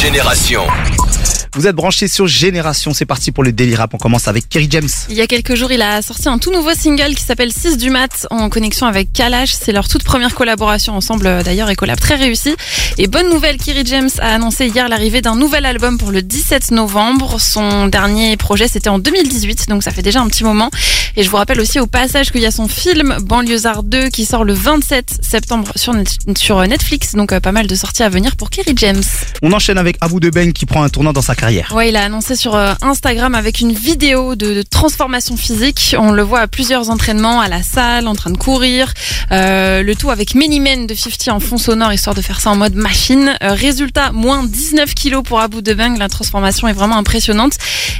Génération. Vous êtes branchés sur Génération, c'est parti pour le Daily Rap. On commence avec Kerry James. Il y a quelques jours, il a sorti un tout nouveau single qui s'appelle 6 du mat en connexion avec Kalash. C'est leur toute première collaboration ensemble euh, d'ailleurs et collab très réussi. Et bonne nouvelle, Kerry James a annoncé hier l'arrivée d'un nouvel album pour le 17 novembre. Son dernier projet c'était en 2018, donc ça fait déjà un petit moment. Et je vous rappelle aussi au passage qu'il y a son film Banlieusard 2 qui sort le 27 septembre sur, Net- sur Netflix. Donc euh, pas mal de sorties à venir pour Kerry James. On enchaîne avec Abou Debeng qui prend un tournant dans sa carrière. Ouais, il a annoncé sur euh, Instagram avec une vidéo de, de transformation physique. On le voit à plusieurs entraînements, à la salle, en train de courir. Euh, le tout avec Many Men de 50 en fond sonore, histoire de faire ça en mode machine. Euh, résultat, moins 19 kilos pour Abu Debeng. La transformation est vraiment impressionnante.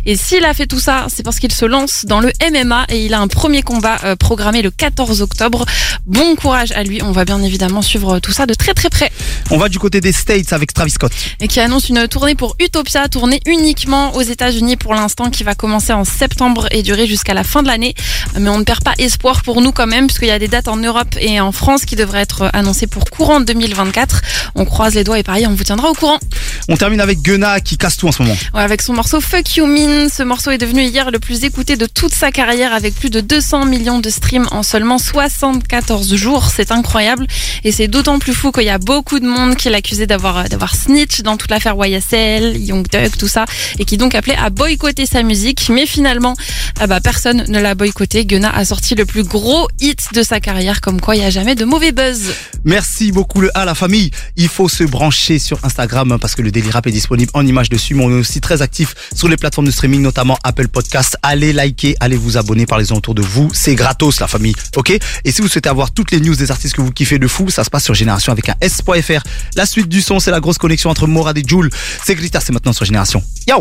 Et s'il a fait tout ça, c'est parce qu'il se lance dans le MMA et il a un premier combat euh, programmé le 14 octobre. Bon courage à lui. On va bien évidemment suivre tout ça de très très près On va du côté des States avec Travis Scott. et qui annonce une tournée pour Utopia, tournée uniquement aux États-Unis pour l'instant, qui va commencer en septembre et durer jusqu'à la fin de l'année. Mais on ne perd pas espoir pour nous quand même, puisqu'il y a des dates en Europe et en France qui devraient être annoncées pour courant 2024. On croise les doigts et pareil, on vous tiendra au courant. On termine avec Gunna qui casse tout en ce moment. Ouais, avec son morceau Fuck You Mean, ce morceau est devenu hier le plus écouté de toute sa carrière avec plus de 200 millions de streams en seulement 74 jours. C'est incroyable et c'est d'autant plus fou qu'il y a beaucoup de monde qui l'accusait d'avoir d'avoir snitch dans toute l'affaire YSL, Young Thug, tout ça et qui donc appelait à boycotter sa musique. Mais finalement, ah bah, personne ne l'a boycotté. Gunna a sorti le plus gros hit de sa carrière, comme quoi il n'y a jamais de mauvais buzz. Merci beaucoup le A la famille. Il faut se brancher sur Instagram parce que le Daily Rap est disponible en images dessus, mais on est aussi très actif sur les plateformes de streaming, notamment Apple Podcast. Allez liker, allez vous abonner, parlez-en autour de vous. C'est gratos la famille, ok? Et si vous souhaitez avoir toutes les news des artistes que vous kiffez de fou, ça se passe sur Génération avec un S.fr. La suite du son, c'est la grosse connexion entre Morad et Joule. C'est Grita, c'est maintenant sur Génération. Yo